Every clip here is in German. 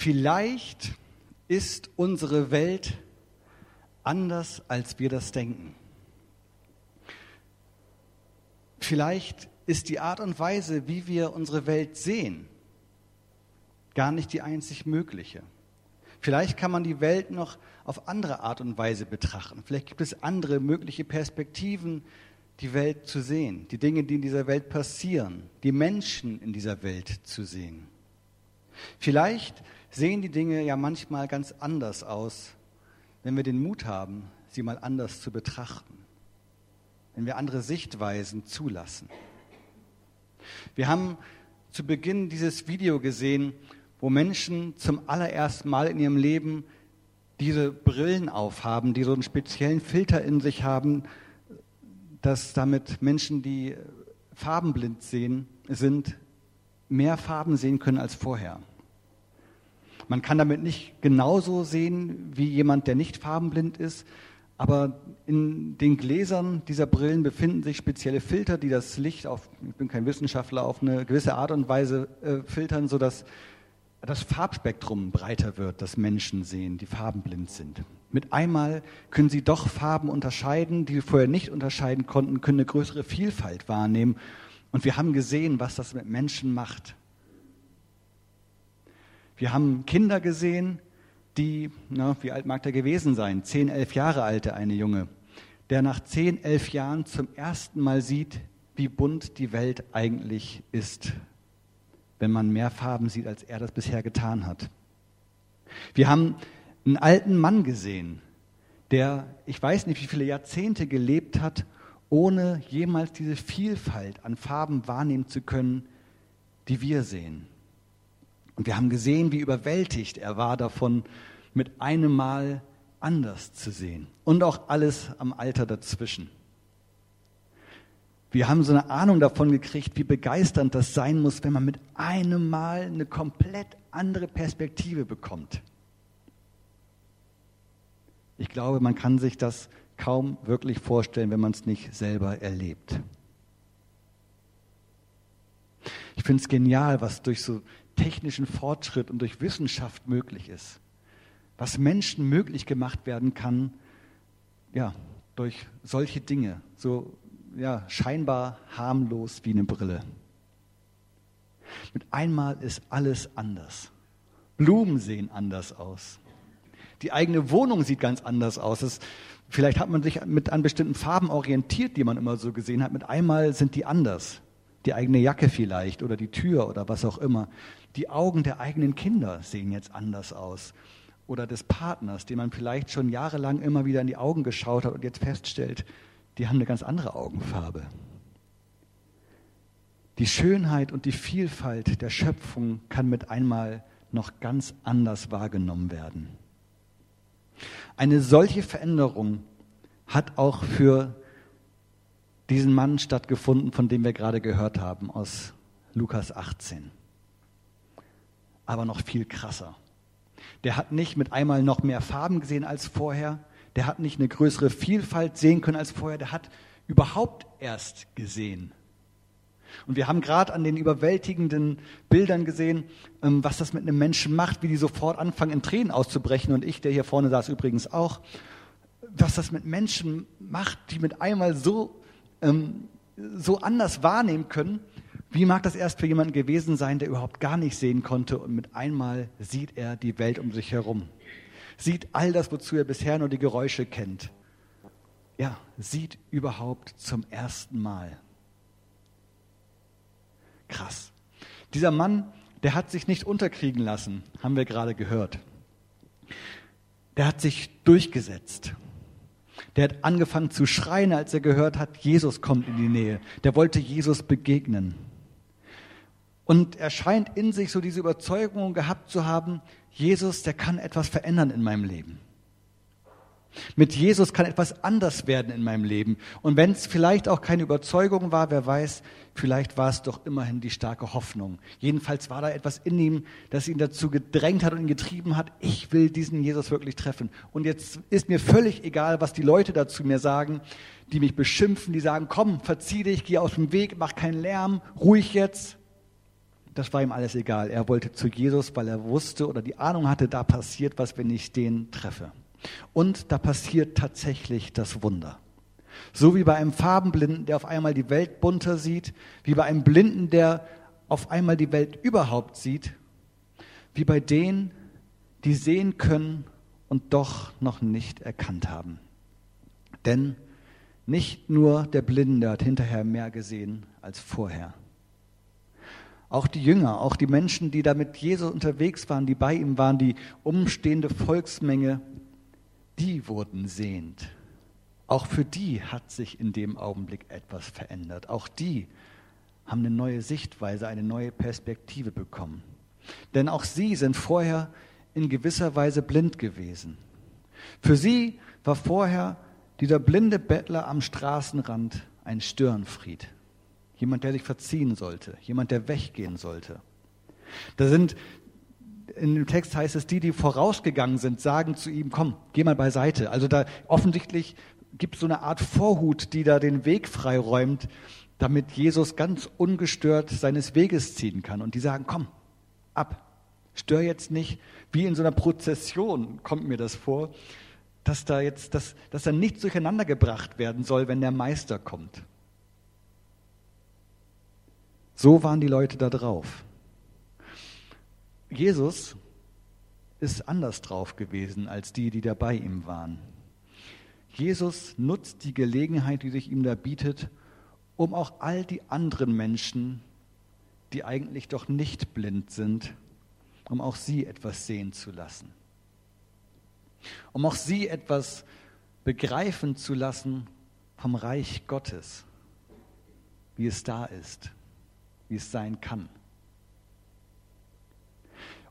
Vielleicht ist unsere Welt anders, als wir das denken. Vielleicht ist die Art und Weise, wie wir unsere Welt sehen, gar nicht die einzig mögliche. Vielleicht kann man die Welt noch auf andere Art und Weise betrachten. Vielleicht gibt es andere mögliche Perspektiven, die Welt zu sehen, die Dinge, die in dieser Welt passieren, die Menschen in dieser Welt zu sehen. Vielleicht sehen die Dinge ja manchmal ganz anders aus, wenn wir den Mut haben, sie mal anders zu betrachten, wenn wir andere Sichtweisen zulassen. Wir haben zu Beginn dieses Video gesehen, wo Menschen zum allerersten Mal in ihrem Leben diese Brillen aufhaben, die so einen speziellen Filter in sich haben, dass damit Menschen, die farbenblind sehen, sind, mehr Farben sehen können als vorher. Man kann damit nicht genauso sehen wie jemand, der nicht farbenblind ist, aber in den Gläsern dieser Brillen befinden sich spezielle Filter, die das Licht auf, ich bin kein Wissenschaftler, auf eine gewisse Art und Weise äh, filtern, sodass das Farbspektrum breiter wird, das Menschen sehen, die farbenblind sind. Mit einmal können sie doch Farben unterscheiden, die wir vorher nicht unterscheiden konnten, können eine größere Vielfalt wahrnehmen. Und wir haben gesehen, was das mit Menschen macht. Wir haben Kinder gesehen, die, na, wie alt mag der gewesen sein? Zehn, elf Jahre alte, eine Junge, der nach zehn, elf Jahren zum ersten Mal sieht, wie bunt die Welt eigentlich ist, wenn man mehr Farben sieht, als er das bisher getan hat. Wir haben einen alten Mann gesehen, der, ich weiß nicht, wie viele Jahrzehnte gelebt hat, ohne jemals diese Vielfalt an Farben wahrnehmen zu können, die wir sehen. Und wir haben gesehen, wie überwältigt er war davon, mit einem Mal anders zu sehen. Und auch alles am Alter dazwischen. Wir haben so eine Ahnung davon gekriegt, wie begeisternd das sein muss, wenn man mit einem Mal eine komplett andere Perspektive bekommt. Ich glaube, man kann sich das kaum wirklich vorstellen, wenn man es nicht selber erlebt. Ich finde es genial, was durch so technischen Fortschritt und durch Wissenschaft möglich ist. Was Menschen möglich gemacht werden kann, ja, durch solche Dinge, so ja, scheinbar harmlos wie eine Brille. Mit einmal ist alles anders. Blumen sehen anders aus. Die eigene Wohnung sieht ganz anders aus. Es, vielleicht hat man sich mit an bestimmten Farben orientiert, die man immer so gesehen hat. Mit einmal sind die anders. Die eigene Jacke vielleicht oder die Tür oder was auch immer. Die Augen der eigenen Kinder sehen jetzt anders aus. Oder des Partners, den man vielleicht schon jahrelang immer wieder in die Augen geschaut hat und jetzt feststellt, die haben eine ganz andere Augenfarbe. Die Schönheit und die Vielfalt der Schöpfung kann mit einmal noch ganz anders wahrgenommen werden. Eine solche Veränderung hat auch für diesen Mann stattgefunden, von dem wir gerade gehört haben, aus Lukas 18. Aber noch viel krasser. Der hat nicht mit einmal noch mehr Farben gesehen als vorher, der hat nicht eine größere Vielfalt sehen können als vorher, der hat überhaupt erst gesehen. Und wir haben gerade an den überwältigenden Bildern gesehen, ähm, was das mit einem Menschen macht, wie die sofort anfangen, in Tränen auszubrechen. Und ich, der hier vorne saß übrigens auch, was das mit Menschen macht, die mit einmal so, ähm, so anders wahrnehmen können. Wie mag das erst für jemanden gewesen sein, der überhaupt gar nicht sehen konnte und mit einmal sieht er die Welt um sich herum? Sieht all das, wozu er bisher nur die Geräusche kennt. Ja, sieht überhaupt zum ersten Mal. Krass. Dieser Mann, der hat sich nicht unterkriegen lassen, haben wir gerade gehört. Der hat sich durchgesetzt. Der hat angefangen zu schreien, als er gehört hat, Jesus kommt in die Nähe. Der wollte Jesus begegnen. Und er scheint in sich so diese Überzeugung gehabt zu haben, Jesus, der kann etwas verändern in meinem Leben. Mit Jesus kann etwas anders werden in meinem Leben. Und wenn es vielleicht auch keine Überzeugung war, wer weiß, vielleicht war es doch immerhin die starke Hoffnung. Jedenfalls war da etwas in ihm, das ihn dazu gedrängt hat und ihn getrieben hat, ich will diesen Jesus wirklich treffen. Und jetzt ist mir völlig egal, was die Leute dazu mir sagen, die mich beschimpfen, die sagen, komm, verzieh dich, geh aus dem Weg, mach keinen Lärm, ruhig jetzt. das war ihm alles egal. Er wollte zu Jesus, weil er wusste oder die Ahnung hatte, da passiert was, wenn ich den treffe. Und da passiert tatsächlich das Wunder. So wie bei einem Farbenblinden, der auf einmal die Welt bunter sieht, wie bei einem Blinden, der auf einmal die Welt überhaupt sieht, wie bei denen, die sehen können und doch noch nicht erkannt haben. Denn nicht nur der Blinde hat hinterher mehr gesehen als vorher. Auch die Jünger, auch die Menschen, die da mit Jesus unterwegs waren, die bei ihm waren, die umstehende Volksmenge, die wurden sehend. Auch für die hat sich in dem Augenblick etwas verändert. Auch die haben eine neue Sichtweise, eine neue Perspektive bekommen. Denn auch sie sind vorher in gewisser Weise blind gewesen. Für sie war vorher dieser blinde Bettler am Straßenrand ein Störenfried. Jemand, der sich verziehen sollte, jemand, der weggehen sollte. Da sind, in dem Text heißt es, die, die vorausgegangen sind, sagen zu ihm, komm, geh mal beiseite. Also da offensichtlich gibt es so eine Art Vorhut, die da den Weg freiräumt, damit Jesus ganz ungestört seines Weges ziehen kann. Und die sagen, komm, ab, stör jetzt nicht, wie in so einer Prozession kommt mir das vor, dass da jetzt, dass, dass da nichts durcheinander gebracht werden soll, wenn der Meister kommt. So waren die Leute da drauf. Jesus ist anders drauf gewesen als die, die da bei ihm waren. Jesus nutzt die Gelegenheit, die sich ihm da bietet, um auch all die anderen Menschen, die eigentlich doch nicht blind sind, um auch sie etwas sehen zu lassen. Um auch sie etwas begreifen zu lassen vom Reich Gottes, wie es da ist, wie es sein kann.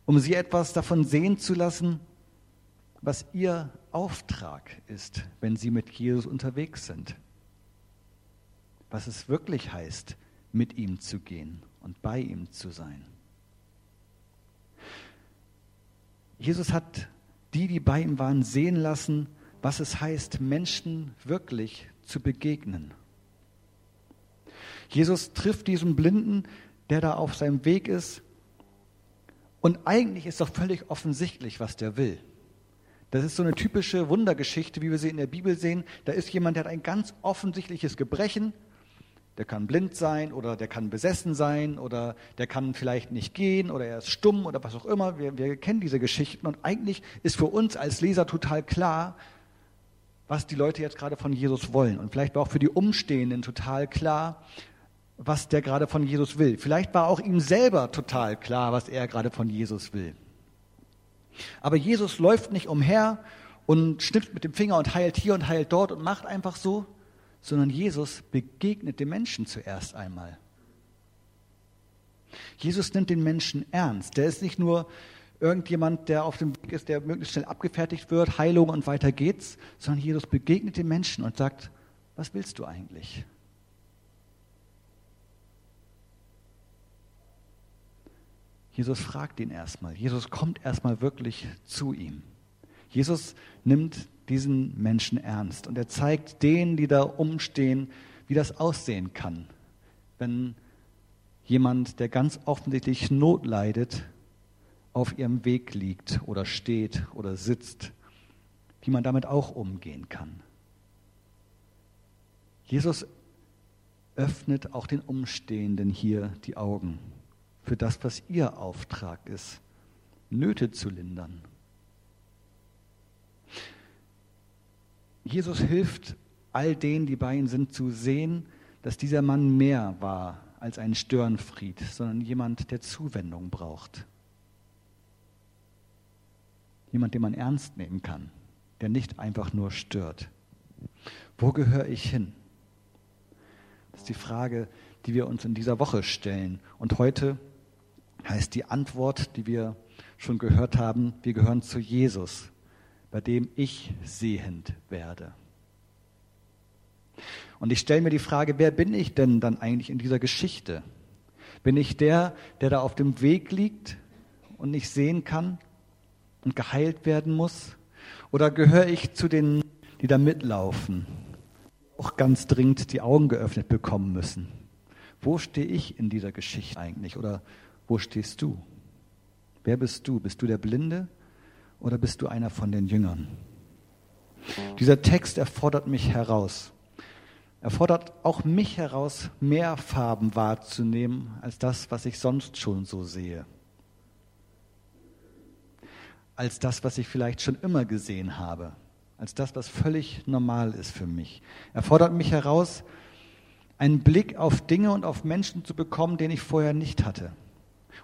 Um sie etwas davon sehen zu lassen, was ihr Auftrag ist, wenn sie mit Jesus unterwegs sind. Was es wirklich heißt, mit ihm zu gehen und bei ihm zu sein. Jesus hat die, die bei ihm waren, sehen lassen, was es heißt, Menschen wirklich zu begegnen. Jesus trifft diesen Blinden, der da auf seinem Weg ist. Und eigentlich ist doch völlig offensichtlich, was der will. Das ist so eine typische Wundergeschichte, wie wir sie in der Bibel sehen. Da ist jemand, der hat ein ganz offensichtliches Gebrechen der kann blind sein oder der kann besessen sein oder der kann vielleicht nicht gehen oder er ist stumm oder was auch immer. Wir, wir kennen diese Geschichten und eigentlich ist für uns als Leser total klar, was die Leute jetzt gerade von Jesus wollen. Und vielleicht war auch für die Umstehenden total klar, was der gerade von Jesus will. Vielleicht war auch ihm selber total klar, was er gerade von Jesus will. Aber Jesus läuft nicht umher und schnippt mit dem Finger und heilt hier und heilt dort und macht einfach so, sondern Jesus begegnet dem Menschen zuerst einmal. Jesus nimmt den Menschen ernst. Der ist nicht nur irgendjemand, der auf dem Weg ist, der möglichst schnell abgefertigt wird, Heilung und weiter geht's, sondern Jesus begegnet dem Menschen und sagt, was willst du eigentlich? Jesus fragt ihn erstmal. Jesus kommt erstmal wirklich zu ihm. Jesus nimmt diesen Menschen ernst. Und er zeigt denen, die da umstehen, wie das aussehen kann, wenn jemand, der ganz offensichtlich Not leidet, auf ihrem Weg liegt oder steht oder sitzt, wie man damit auch umgehen kann. Jesus öffnet auch den Umstehenden hier die Augen für das, was ihr Auftrag ist, Nöte zu lindern. Jesus hilft all denen, die bei ihm sind, zu sehen, dass dieser Mann mehr war als ein Störenfried, sondern jemand, der Zuwendung braucht. Jemand, den man ernst nehmen kann, der nicht einfach nur stört. Wo gehöre ich hin? Das ist die Frage, die wir uns in dieser Woche stellen. Und heute heißt die Antwort, die wir schon gehört haben, wir gehören zu Jesus bei dem ich sehend werde. Und ich stelle mir die Frage, wer bin ich denn dann eigentlich in dieser Geschichte? Bin ich der, der da auf dem Weg liegt und nicht sehen kann und geheilt werden muss? Oder gehöre ich zu denen, die da mitlaufen, auch ganz dringend die Augen geöffnet bekommen müssen? Wo stehe ich in dieser Geschichte eigentlich? Oder Wo stehst du? Wer bist du? Bist du der Blinde oder bist du einer von den Jüngern? Dieser Text erfordert mich heraus. Er fordert auch mich heraus, mehr Farben wahrzunehmen als das, was ich sonst schon so sehe. Als das, was ich vielleicht schon immer gesehen habe. Als das, was völlig normal ist für mich. Er fordert mich heraus, einen Blick auf Dinge und auf Menschen zu bekommen, den ich vorher nicht hatte.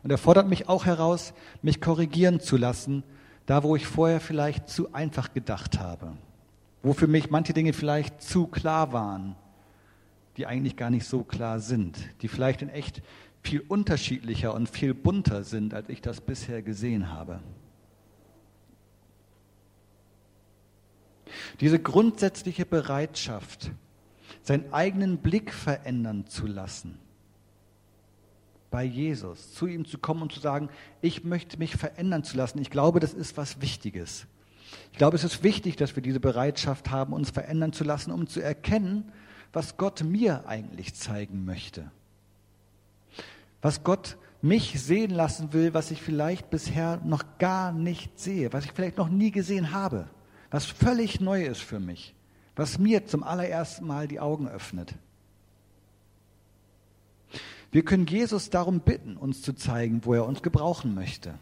Und er fordert mich auch heraus, mich korrigieren zu lassen, da wo ich vorher vielleicht zu einfach gedacht habe, wo für mich manche Dinge vielleicht zu klar waren, die eigentlich gar nicht so klar sind, die vielleicht in echt viel unterschiedlicher und viel bunter sind, als ich das bisher gesehen habe. Diese grundsätzliche Bereitschaft, seinen eigenen Blick verändern zu lassen, bei Jesus, zu ihm zu kommen und zu sagen, ich möchte mich verändern zu lassen. Ich glaube, das ist was Wichtiges. Ich glaube, es ist wichtig, dass wir diese Bereitschaft haben, uns verändern zu lassen, um zu erkennen, was Gott mir eigentlich zeigen möchte. Was Gott mich sehen lassen will, was ich vielleicht bisher noch gar nicht sehe, was ich vielleicht noch nie gesehen habe, was völlig neu ist für mich, was mir zum allerersten Mal die Augen öffnet. Wir können Jesus darum bitten, uns zu zeigen, wo er uns gebrauchen möchte.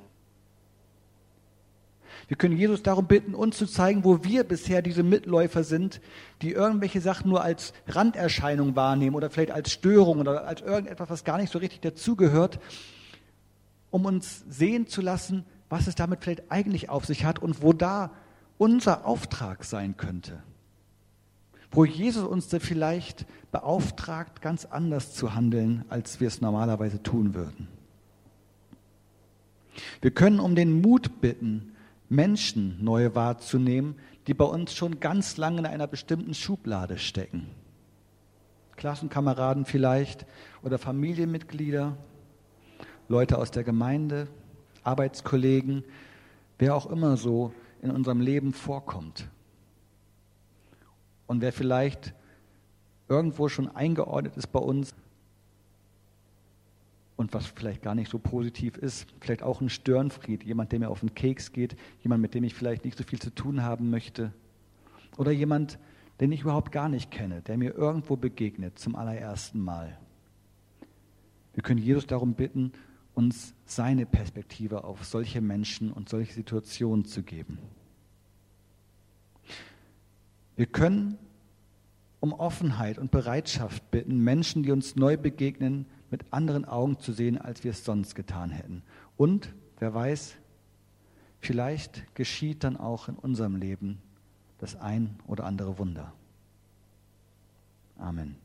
Wir können Jesus darum bitten, uns zu zeigen, wo wir bisher diese Mitläufer sind, die irgendwelche Sachen nur als Randerscheinung wahrnehmen oder vielleicht als Störung oder als irgendetwas, was gar nicht so richtig dazugehört, um uns sehen zu lassen, was es damit vielleicht eigentlich auf sich hat und wo da unser Auftrag sein könnte. Wo Jesus uns vielleicht beauftragt, ganz anders zu handeln, als wir es normalerweise tun würden. Wir können um den Mut bitten, Menschen neu wahrzunehmen, die bei uns schon ganz lange in einer bestimmten Schublade stecken. Klassenkameraden vielleicht oder Familienmitglieder, Leute aus der Gemeinde, Arbeitskollegen, wer auch immer so in unserem Leben vorkommt. Und wer vielleicht irgendwo schon eingeordnet ist bei uns und was vielleicht gar nicht so positiv ist, vielleicht auch ein Störenfried, jemand, der mir auf den Keks geht, jemand, mit dem ich vielleicht nicht so viel zu tun haben möchte oder jemand, den ich überhaupt gar nicht kenne, der mir irgendwo begegnet zum allerersten Mal. Wir können Jesus darum bitten, uns seine Perspektive auf solche Menschen und solche Situationen zu geben. Wir können um Offenheit und Bereitschaft bitten, Menschen, die uns neu begegnen, mit anderen Augen zu sehen, als wir es sonst getan hätten. Und, wer weiß, vielleicht geschieht dann auch in unserem Leben das ein oder andere Wunder. Amen.